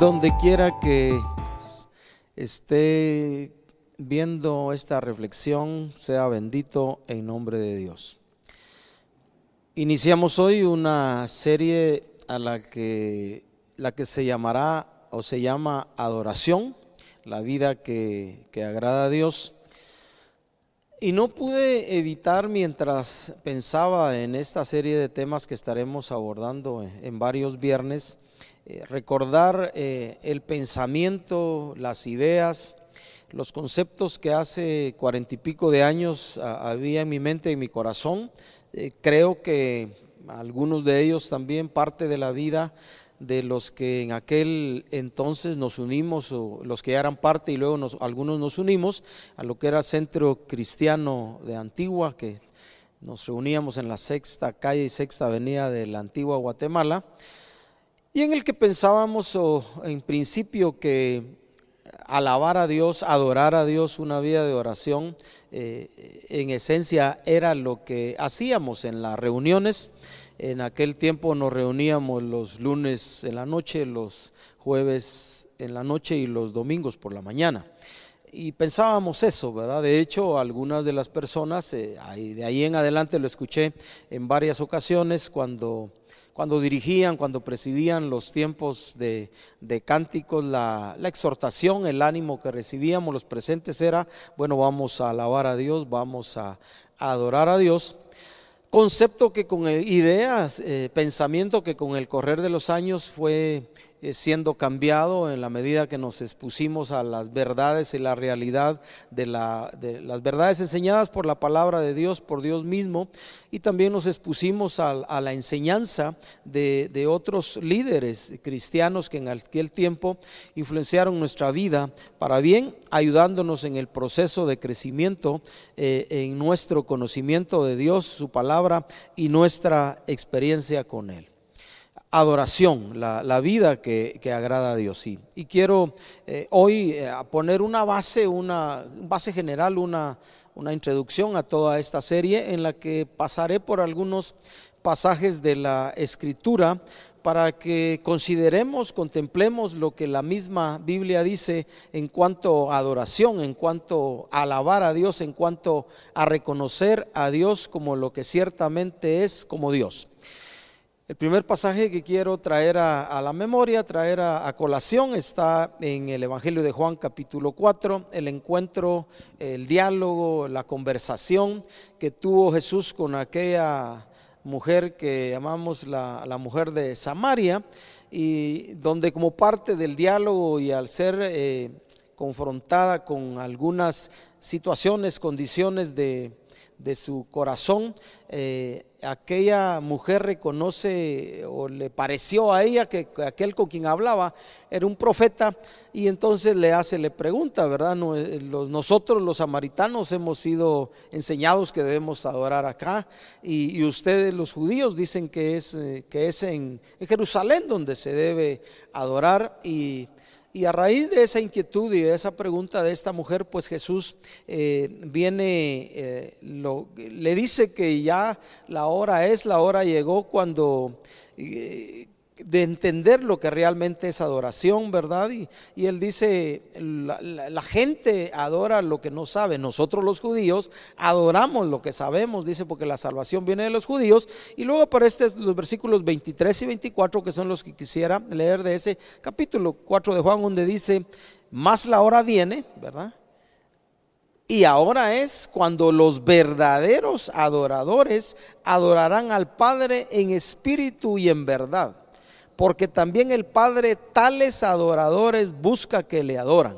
donde quiera que esté viendo esta reflexión, sea bendito en nombre de Dios. Iniciamos hoy una serie a la que, la que se llamará o se llama Adoración, la vida que, que agrada a Dios. Y no pude evitar mientras pensaba en esta serie de temas que estaremos abordando en varios viernes, eh, recordar eh, el pensamiento, las ideas, los conceptos que hace cuarenta y pico de años había en mi mente y en mi corazón. Eh, creo que algunos de ellos también parte de la vida de los que en aquel entonces nos unimos, o los que ya eran parte y luego algunos nos unimos a lo que era Centro Cristiano de Antigua, que nos reuníamos en la sexta calle y sexta avenida de la antigua Guatemala y en el que pensábamos en principio que alabar a Dios, adorar a Dios, una vida de oración, eh, en esencia era lo que hacíamos en las reuniones. En aquel tiempo nos reuníamos los lunes en la noche, los jueves en la noche y los domingos por la mañana. Y pensábamos eso, ¿verdad? De hecho, algunas de las personas, eh, de ahí en adelante lo escuché en varias ocasiones cuando cuando dirigían, cuando presidían los tiempos de, cánticos, la, exhortación, el ánimo que recibíamos los presentes era, bueno, vamos a alabar a Dios, vamos a, adorar a Dios. Concepto que con ideas, eh, pensamiento que con el correr de los años fue siendo cambiado en la medida que nos expusimos a las verdades y la realidad de, la, de, las verdades enseñadas por la palabra de Dios, por Dios mismo, y también nos expusimos a, la enseñanza de, de, otros líderes cristianos que en aquel tiempo influenciaron nuestra vida para bien, ayudándonos en el proceso de crecimiento eh, en nuestro conocimiento de Dios, su palabra y nuestra experiencia con Él adoración, la, vida que, agrada a Dios. Sí. Y quiero eh, hoy eh, poner una base, una base general, una, una introducción a toda esta serie en la que pasaré por algunos pasajes de la escritura para que consideremos, contemplemos lo que la misma Biblia dice en cuanto a adoración, en cuanto a alabar a Dios, en cuanto a reconocer a Dios como lo que ciertamente es como Dios. El primer pasaje que quiero traer a, la memoria, traer a, colación, está en el Evangelio de Juan capítulo 4, el encuentro, el diálogo, la conversación que tuvo Jesús con aquella mujer que llamamos la, mujer de Samaria, y donde como parte del diálogo y al ser eh, confrontada con algunas situaciones, condiciones de, de su corazón, eh, aquella mujer reconoce o le pareció a ella que aquel con quien hablaba era un profeta y entonces le hace, le pregunta, ¿verdad? Eh, nosotros los samaritanos hemos sido enseñados que debemos adorar acá y, ustedes los judíos dicen que es, eh, que es en, en Jerusalén donde se debe adorar y y a raíz de esa inquietud y de esa pregunta de esta mujer, pues Jesús eh, viene, eh, le dice que ya la hora es, la hora llegó cuando eh, de entender lo que realmente es adoración, ¿verdad? Y, él dice, la, gente adora lo que no sabe, nosotros los judíos adoramos lo que sabemos, dice, porque la salvación viene de los judíos. Y luego aparecen los versículos 23 y 24, que son los que quisiera leer de ese capítulo 4 de Juan, donde dice, más la hora viene, ¿verdad? Y ahora es cuando los verdaderos adoradores adorarán al Padre en espíritu y en verdad porque también el Padre tales adoradores busca que le adoran.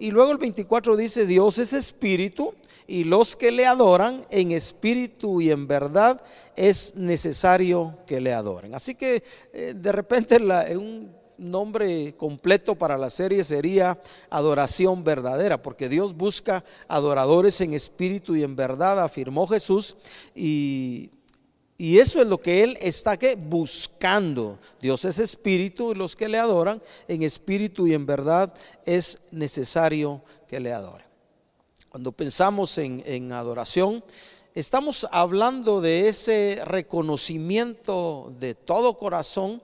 Y luego el 24 dice, Dios es espíritu y los que le adoran en espíritu y en verdad es necesario que le adoren. Así que eh, de repente un nombre completo para la serie sería adoración verdadera, porque Dios busca adoradores en espíritu y en verdad, afirmó Jesús, y y eso es lo que Él está que buscando. Dios es espíritu y los que le adoran en espíritu y en verdad es necesario que le adoren. Cuando pensamos en, en adoración, estamos hablando de ese reconocimiento de todo corazón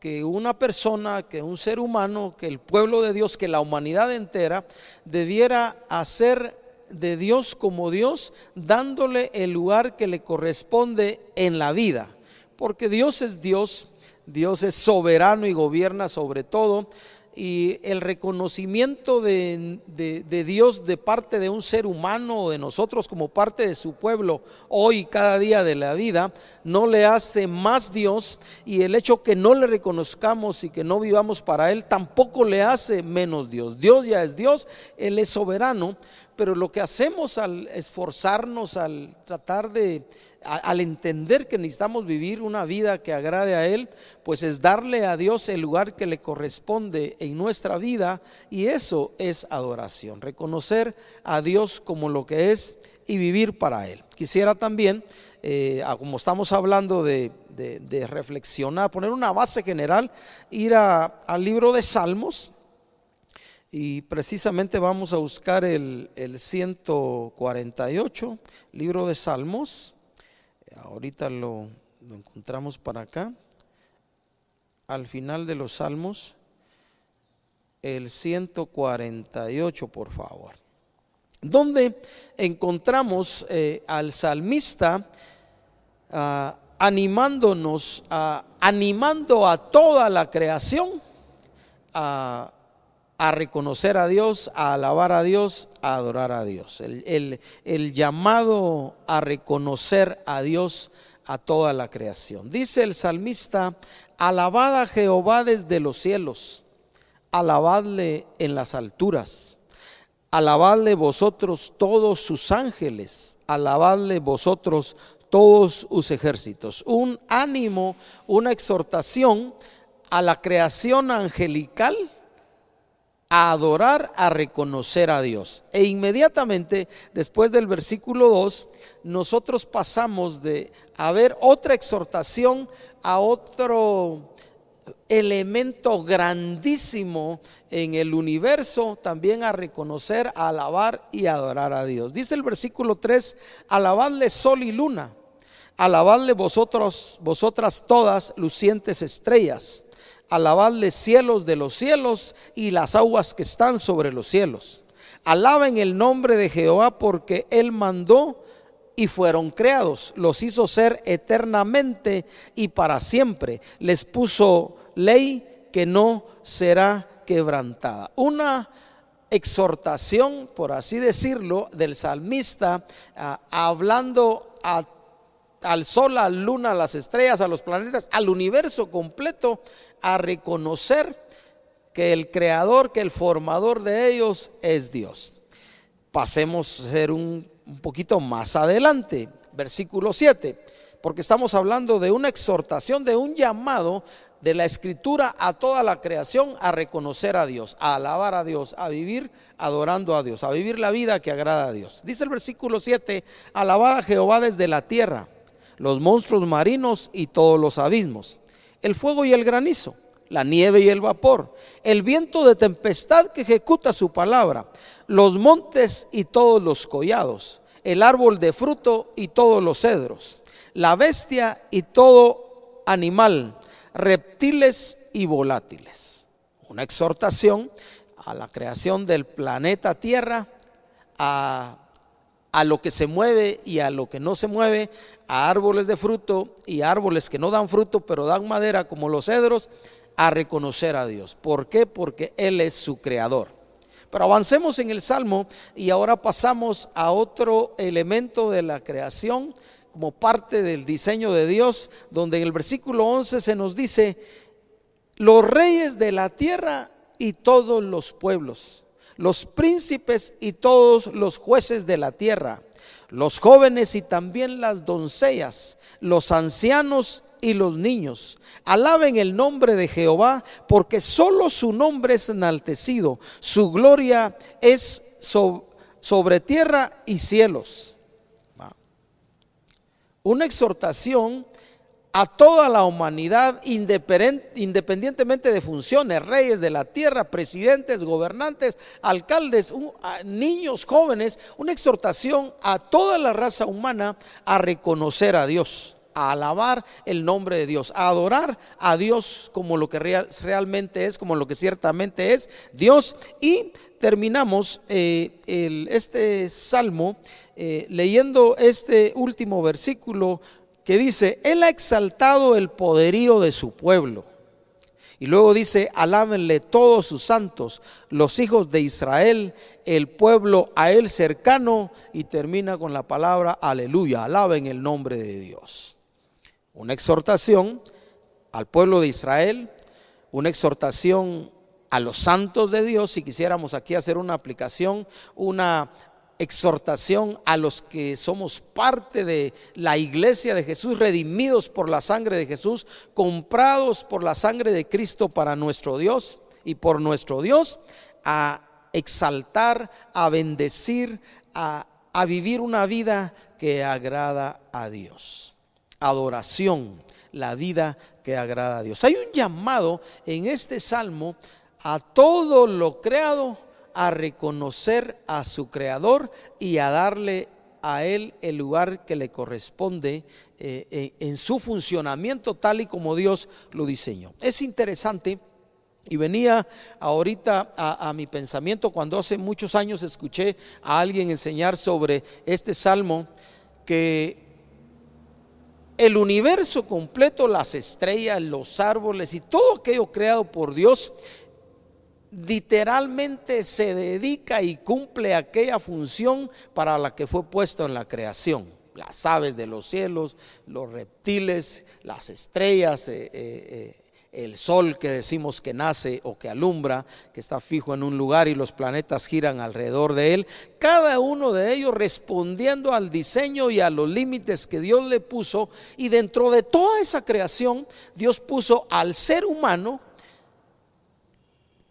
que una persona, que un ser humano, que el pueblo de Dios, que la humanidad entera debiera hacer de Dios como Dios, dándole el lugar que le corresponde en la vida. Porque Dios es Dios, Dios es soberano y gobierna sobre todo y el reconocimiento de, Dios de parte de un ser humano o de nosotros como parte de su pueblo hoy, cada día de la vida, no le hace más Dios y el hecho que no le reconozcamos y que no vivamos para Él tampoco le hace menos Dios. Dios ya es Dios, Él es soberano, pero lo que hacemos al esforzarnos, al tratar de, al entender que necesitamos vivir una vida que agrade a Él, pues es darle a Dios el lugar que le corresponde en nuestra vida y eso es adoración, reconocer a Dios como lo que es y vivir para Él. Quisiera también, eh, como estamos hablando de, reflexionar, poner una base general, ir al libro de Salmos y precisamente vamos a buscar el, 148, libro de Salmos. Ahorita lo, lo encontramos para acá. Al final de los Salmos, el 148, por favor. Donde encontramos eh, al salmista ah, animándonos, animando a toda la creación a a reconocer a Dios, a alabar a Dios, a adorar a Dios. El, llamado a reconocer a Dios a toda la creación. Dice el salmista, alabad a Jehová desde los cielos, alabadle en las alturas, alabadle vosotros todos sus ángeles, alabadle vosotros todos sus ejércitos. Un ánimo, una exhortación a la creación angelical a adorar, a reconocer a Dios. E inmediatamente después del versículo 2, nosotros pasamos de a ver otra exhortación a otro elemento grandísimo en el universo, también a reconocer, a alabar y adorar a Dios. Dice el versículo 3, alabadle sol y luna, alabadle vosotros, vosotras todas lucientes estrellas alabadle cielos de los cielos y las aguas que están sobre los cielos. Alaben el nombre de Jehová porque Él mandó y fueron creados. Los hizo ser eternamente y para siempre. Les puso ley que no será quebrantada. Una exhortación, por así decirlo, del salmista, ah, hablando a al sol, a la luna, a las estrellas, a los planetas, al universo completo, a reconocer que el creador, que el formador de ellos es Dios. Pasemos a ser un, un poquito más adelante, versículo 7, porque estamos hablando de una exhortación, de un llamado de la escritura a toda la creación a reconocer a Dios, a alabar a Dios, a vivir adorando a Dios, a vivir la vida que agrada a Dios. Dice el versículo 7, alabad a Jehová desde la tierra los monstruos marinos y todos los abismos, el fuego y el granizo, la nieve y el vapor, el viento de tempestad que ejecuta su palabra, los montes y todos los collados, el árbol de fruto y todos los cedros, la bestia y todo animal, reptiles y volátiles. Una exhortación a la creación del planeta Tierra, a a lo que se mueve y a lo que no se mueve, a árboles de fruto y árboles que no dan fruto, pero dan madera como los cedros, a reconocer a Dios. ¿Por qué? Porque Él es su creador. Pero avancemos en el Salmo y ahora pasamos a otro elemento de la creación como parte del diseño de Dios, donde en el versículo 11 se nos dice, los reyes de la tierra y todos los pueblos los príncipes y todos los jueces de la tierra, los jóvenes y también las doncellas, los ancianos y los niños. Alaben el nombre de Jehová, porque solo su nombre es enaltecido, su gloria es sobre tierra y cielos. Una exhortación a toda la humanidad independientemente de funciones, reyes de la tierra, presidentes, gobernantes, alcaldes, niños, jóvenes, una exhortación a toda la raza humana a reconocer a Dios, a alabar el nombre de Dios, a adorar a Dios como lo que realmente es, como lo que ciertamente es Dios. Y terminamos eh, este salmo eh, leyendo este último versículo que dice, Él ha exaltado el poderío de su pueblo. Y luego dice, alábenle todos sus santos, los hijos de Israel, el pueblo a él cercano, y termina con la palabra, aleluya, alaben el nombre de Dios. Una exhortación al pueblo de Israel, una exhortación a los santos de Dios, si quisiéramos aquí hacer una aplicación, una exhortación a los que somos parte de la iglesia de Jesús, redimidos por la sangre de Jesús, comprados por la sangre de Cristo para nuestro Dios y por nuestro Dios, a exaltar, a bendecir, a, a vivir una vida que agrada a Dios. Adoración, la vida que agrada a Dios. Hay un llamado en este salmo a todo lo creado a reconocer a su creador y a darle a él el lugar que le corresponde eh, en su funcionamiento tal y como Dios lo diseñó. Es interesante y venía ahorita a, mi pensamiento cuando hace muchos años escuché a alguien enseñar sobre este salmo que el universo completo, las estrellas, los árboles y todo aquello creado por Dios literalmente se dedica y cumple aquella función para la que fue puesto en la creación. Las aves de los cielos, los reptiles, las estrellas, eh, eh, eh, el sol que decimos que nace o que alumbra, que está fijo en un lugar y los planetas giran alrededor de él, cada uno de ellos respondiendo al diseño y a los límites que Dios le puso y dentro de toda esa creación Dios puso al ser humano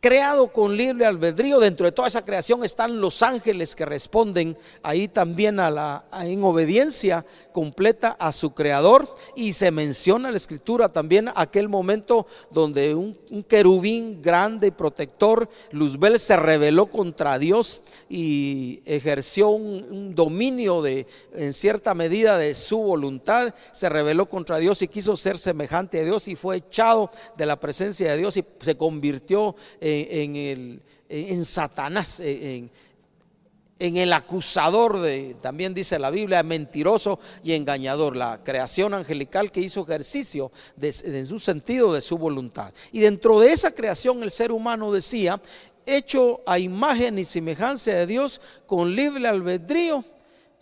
creado con libre albedrío. Dentro de toda esa creación están los ángeles que responden ahí también a la, en obediencia completa a su creador. Y se menciona en la escritura también aquel momento donde un, querubín grande, protector, Luzbel, se rebeló contra Dios y ejerció un, un dominio de, en cierta medida de su voluntad. Se rebeló contra Dios y quiso ser semejante a Dios y fue echado de la presencia de Dios y se convirtió en en, el, en Satanás, en, en el acusador de, también dice la Biblia, mentiroso y engañador, la creación angelical que hizo ejercicio de, en su sentido de su voluntad. Y dentro de esa creación el ser humano decía, hecho a imagen y semejanza de Dios con libre albedrío,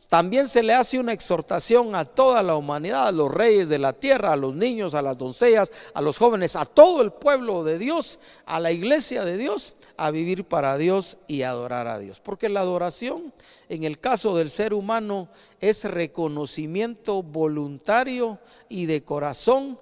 también se le hace una exhortación a toda la humanidad, a los reyes de la tierra, a los niños, a las doncellas, a los jóvenes, a todo el pueblo de Dios, a la iglesia de Dios, a vivir para Dios y adorar a Dios. Porque la adoración, en el caso del ser humano, es reconocimiento voluntario y de corazón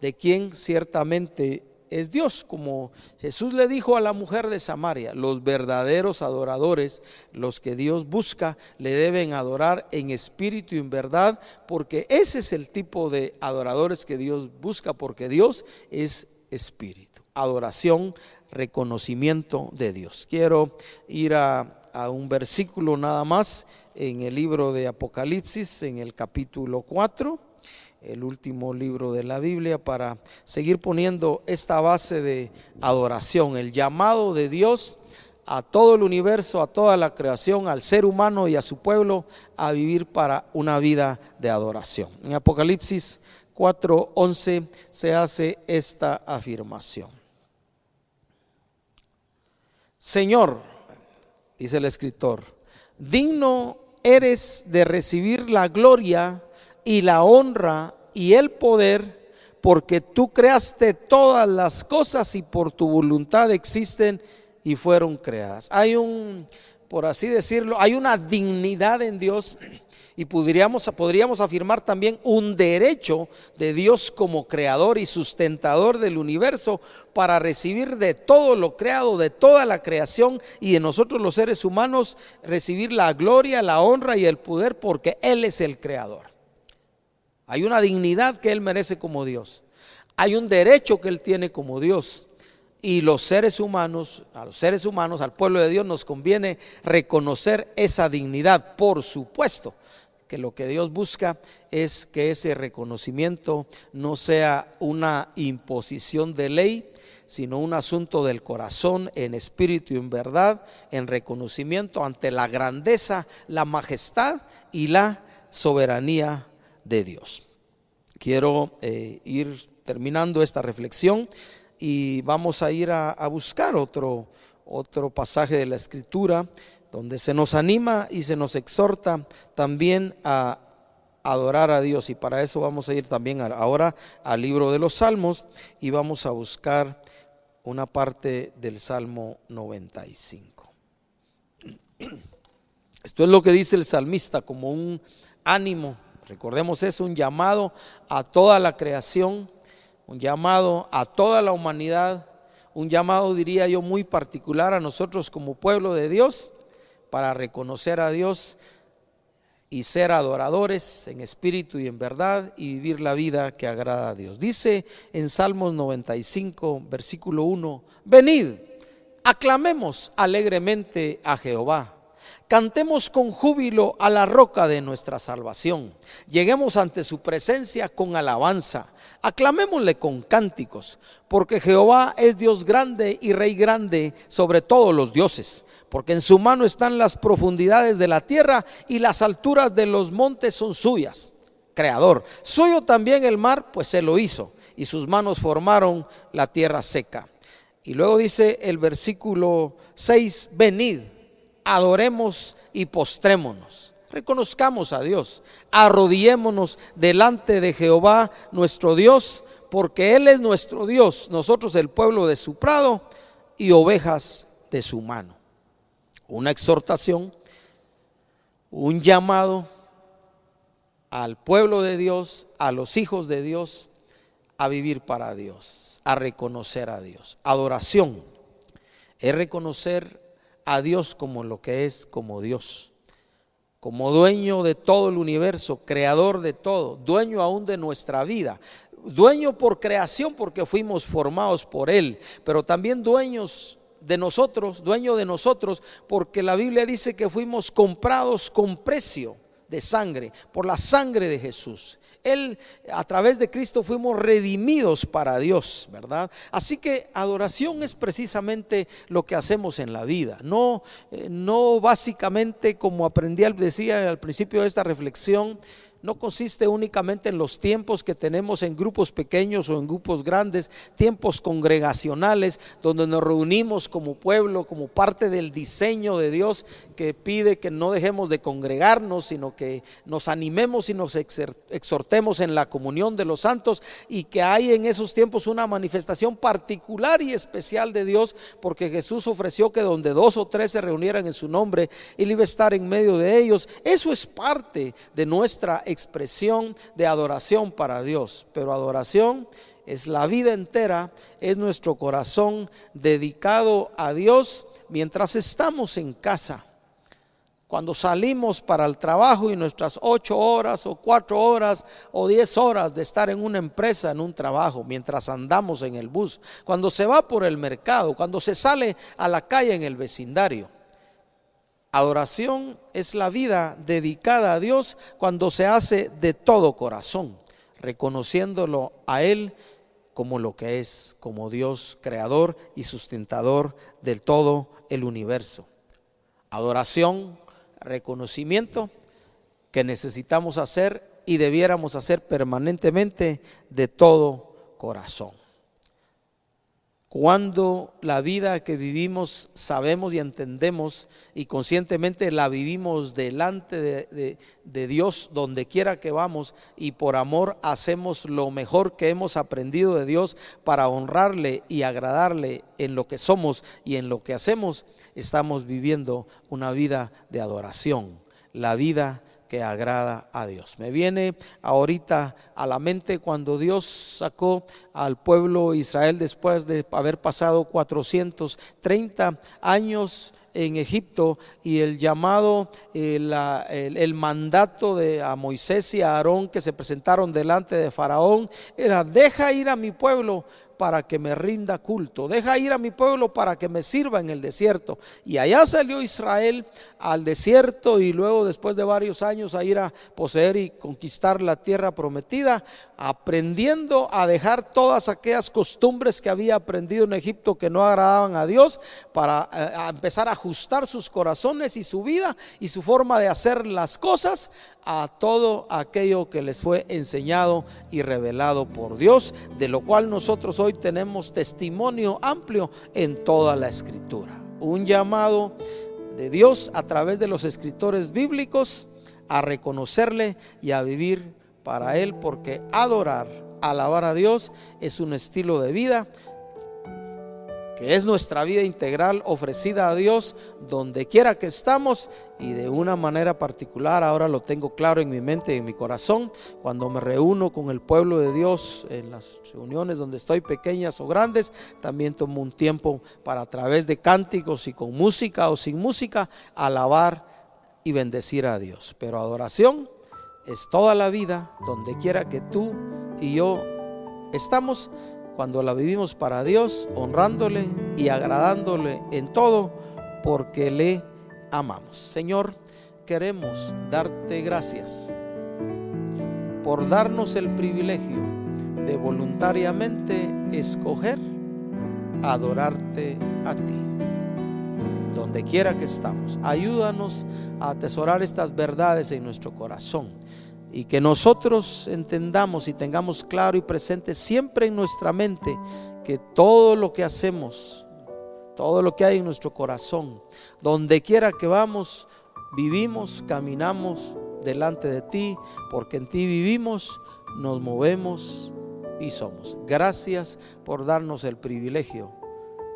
de quien ciertamente es Dios, como Jesús le dijo a la mujer de Samaria, los verdaderos adoradores, los que Dios busca, le deben adorar en espíritu y en verdad, porque ese es el tipo de adoradores que Dios busca, porque Dios es espíritu. Adoración, reconocimiento de Dios. Quiero ir a, un versículo nada más en el libro de Apocalipsis, en el capítulo 4 el último libro de la Biblia, para seguir poniendo esta base de adoración, el llamado de Dios a todo el universo, a toda la creación, al ser humano y a su pueblo a vivir para una vida de adoración. En Apocalipsis 4:11 se hace esta afirmación. Señor, dice el escritor, digno eres de recibir la gloria y la honra y el poder, porque tú creaste todas las cosas y por tu voluntad existen y fueron creadas. Hay un, por así decirlo, hay una dignidad en Dios y podríamos, podríamos afirmar también un derecho de Dios como creador y sustentador del universo para recibir de todo lo creado, de toda la creación y de nosotros los seres humanos, recibir la gloria, la honra y el poder porque Él es el creador. Hay una dignidad que Él merece como Dios. Hay un derecho que Él tiene como Dios. Y los seres humanos, a los seres humanos, al pueblo de Dios nos conviene reconocer esa dignidad, por supuesto que lo que Dios busca es que ese reconocimiento no sea una imposición de ley, sino un asunto del corazón en espíritu y en verdad, en reconocimiento ante la grandeza, la majestad y la soberanía de Dios. Quiero eh, ir terminando esta reflexión y vamos a ir a, a buscar otro, otro pasaje de la escritura donde se nos anima y se nos exhorta también a adorar a Dios. Y para eso vamos a ir también ahora al libro de los Salmos y vamos a buscar una parte del Salmo 95. Esto es lo que dice el salmista como un ánimo, recordemos eso, un llamado a toda la creación, un llamado a toda la humanidad, un llamado diría yo muy particular a nosotros como pueblo de Dios para reconocer a Dios y ser adoradores en espíritu y en verdad y vivir la vida que agrada a Dios. Dice en Salmos 95, versículo 1, venid, aclamemos alegremente a Jehová. Cantemos con júbilo a la roca de nuestra salvación. Lleguemos ante su presencia con alabanza. Aclamémosle con cánticos, porque Jehová es Dios grande y Rey grande sobre todos los dioses porque en su mano están las profundidades de la tierra y las alturas de los montes son suyas. Creador. Suyo también el mar, pues se lo hizo, y sus manos formaron la tierra seca. Y luego dice el versículo 6, venid, adoremos y postrémonos. Reconozcamos a Dios, arrodillémonos delante de Jehová nuestro Dios, porque Él es nuestro Dios, nosotros el pueblo de su prado y ovejas de su mano una exhortación, un llamado al pueblo de Dios, a los hijos de Dios, a vivir para Dios, a reconocer a Dios. Adoración es reconocer a Dios como lo que es, como Dios, como dueño de todo el universo, creador de todo, dueño aún de nuestra vida, dueño por creación porque fuimos formados por Él, pero también dueños de nosotros, dueño de nosotros, porque la Biblia dice que fuimos comprados con precio de sangre, por la sangre de Jesús. Él, a través de Cristo, fuimos redimidos para Dios, ¿verdad? Así que adoración es precisamente lo que hacemos en la vida. No, eh, no básicamente como aprendí, decía al principio de esta reflexión, no consiste únicamente en los tiempos que tenemos en grupos pequeños o en grupos grandes, tiempos congregacionales, donde nos reunimos como pueblo, como parte del diseño de Dios que pide que no dejemos de congregarnos, sino que nos animemos y nos exhortemos en la comunión de los santos y que hay en esos tiempos una manifestación particular y especial de Dios, porque Jesús ofreció que donde dos o tres se reunieran en su nombre, Él iba a estar en medio de ellos. Eso es parte de nuestra expresión de adoración para Dios, pero adoración es la vida entera, es nuestro corazón dedicado a Dios mientras estamos en casa. Cuando salimos para el trabajo y nuestras ocho horas o cuatro horas o diez horas de estar en una empresa, en un trabajo, mientras andamos en el bus, cuando se va por el mercado, cuando se sale a la calle en el vecindario. Adoración es la vida dedicada a Dios cuando se hace de todo corazón, reconociéndolo a Él como lo que es, como Dios creador y sustentador del todo el universo. Adoración, reconocimiento que necesitamos hacer y debiéramos hacer permanentemente de todo corazón. Cuando la vida que vivimos sabemos y entendemos y conscientemente la vivimos delante de, Dios donde quiera que vamos y por amor hacemos lo mejor que hemos aprendido de Dios para honrarle y agradarle en lo que somos y en lo que hacemos, estamos viviendo una vida de adoración, la vida que agrada a Dios. Me viene ahorita a la mente cuando Dios sacó al pueblo Israel después de haber pasado 430 años en Egipto y el llamado, eh, el, el, mandato de a Moisés y a Aarón que se presentaron delante de Faraón era, deja ir a mi pueblo para que me rinda culto. Deja ir a mi pueblo para que me sirva en el desierto. Y allá salió Israel al desierto y luego después de varios años a ir a poseer y conquistar la tierra prometida, aprendiendo a dejar todas aquellas costumbres que había aprendido en Egipto que no agradaban a Dios para eh, empezar a ajustar sus corazones y su vida y su forma de hacer las cosas a todo aquello que les fue enseñado y revelado por Dios, de lo cual nosotros hoy tenemos testimonio amplio en toda la escritura. Un llamado de Dios a través de los escritores bíblicos a reconocerle y a vivir para Él, porque adorar, alabar a Dios es un estilo de vida que es nuestra vida integral ofrecida a Dios donde quiera que estamos y de una manera particular, ahora lo tengo claro en mi mente y en mi corazón, cuando me reúno con el pueblo de Dios en las reuniones donde estoy pequeñas o grandes, también tomo un tiempo para a través de cánticos y con música o sin música, alabar y bendecir a Dios. Pero adoración es toda la vida, donde quiera que tú y yo estamos cuando la vivimos para Dios, honrándole y agradándole en todo, porque le amamos. Señor, queremos darte gracias por darnos el privilegio de voluntariamente escoger adorarte a ti, donde quiera que estamos. Ayúdanos a atesorar estas verdades en nuestro corazón y que nosotros entendamos y tengamos claro y presente siempre en nuestra mente que todo lo que hacemos, todo lo que hay en nuestro corazón, donde quiera que vamos, vivimos, caminamos delante de ti, porque en ti vivimos, nos movemos y somos. Gracias por darnos el privilegio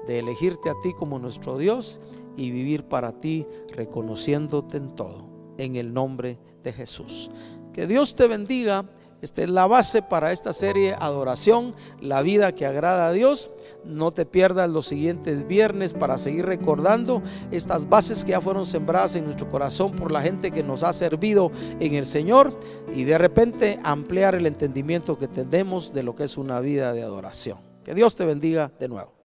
de elegirte a ti como nuestro Dios y vivir para ti reconociéndote en todo, en el nombre de Jesús. Que Dios te bendiga. Esta es la base para esta serie Adoración, la vida que agrada a Dios. No te pierdas los siguientes viernes para seguir recordando estas bases que ya fueron sembradas en nuestro corazón por la gente que nos ha servido en el Señor y de repente ampliar el entendimiento que tenemos de lo que es una vida de adoración. Que Dios te bendiga de nuevo.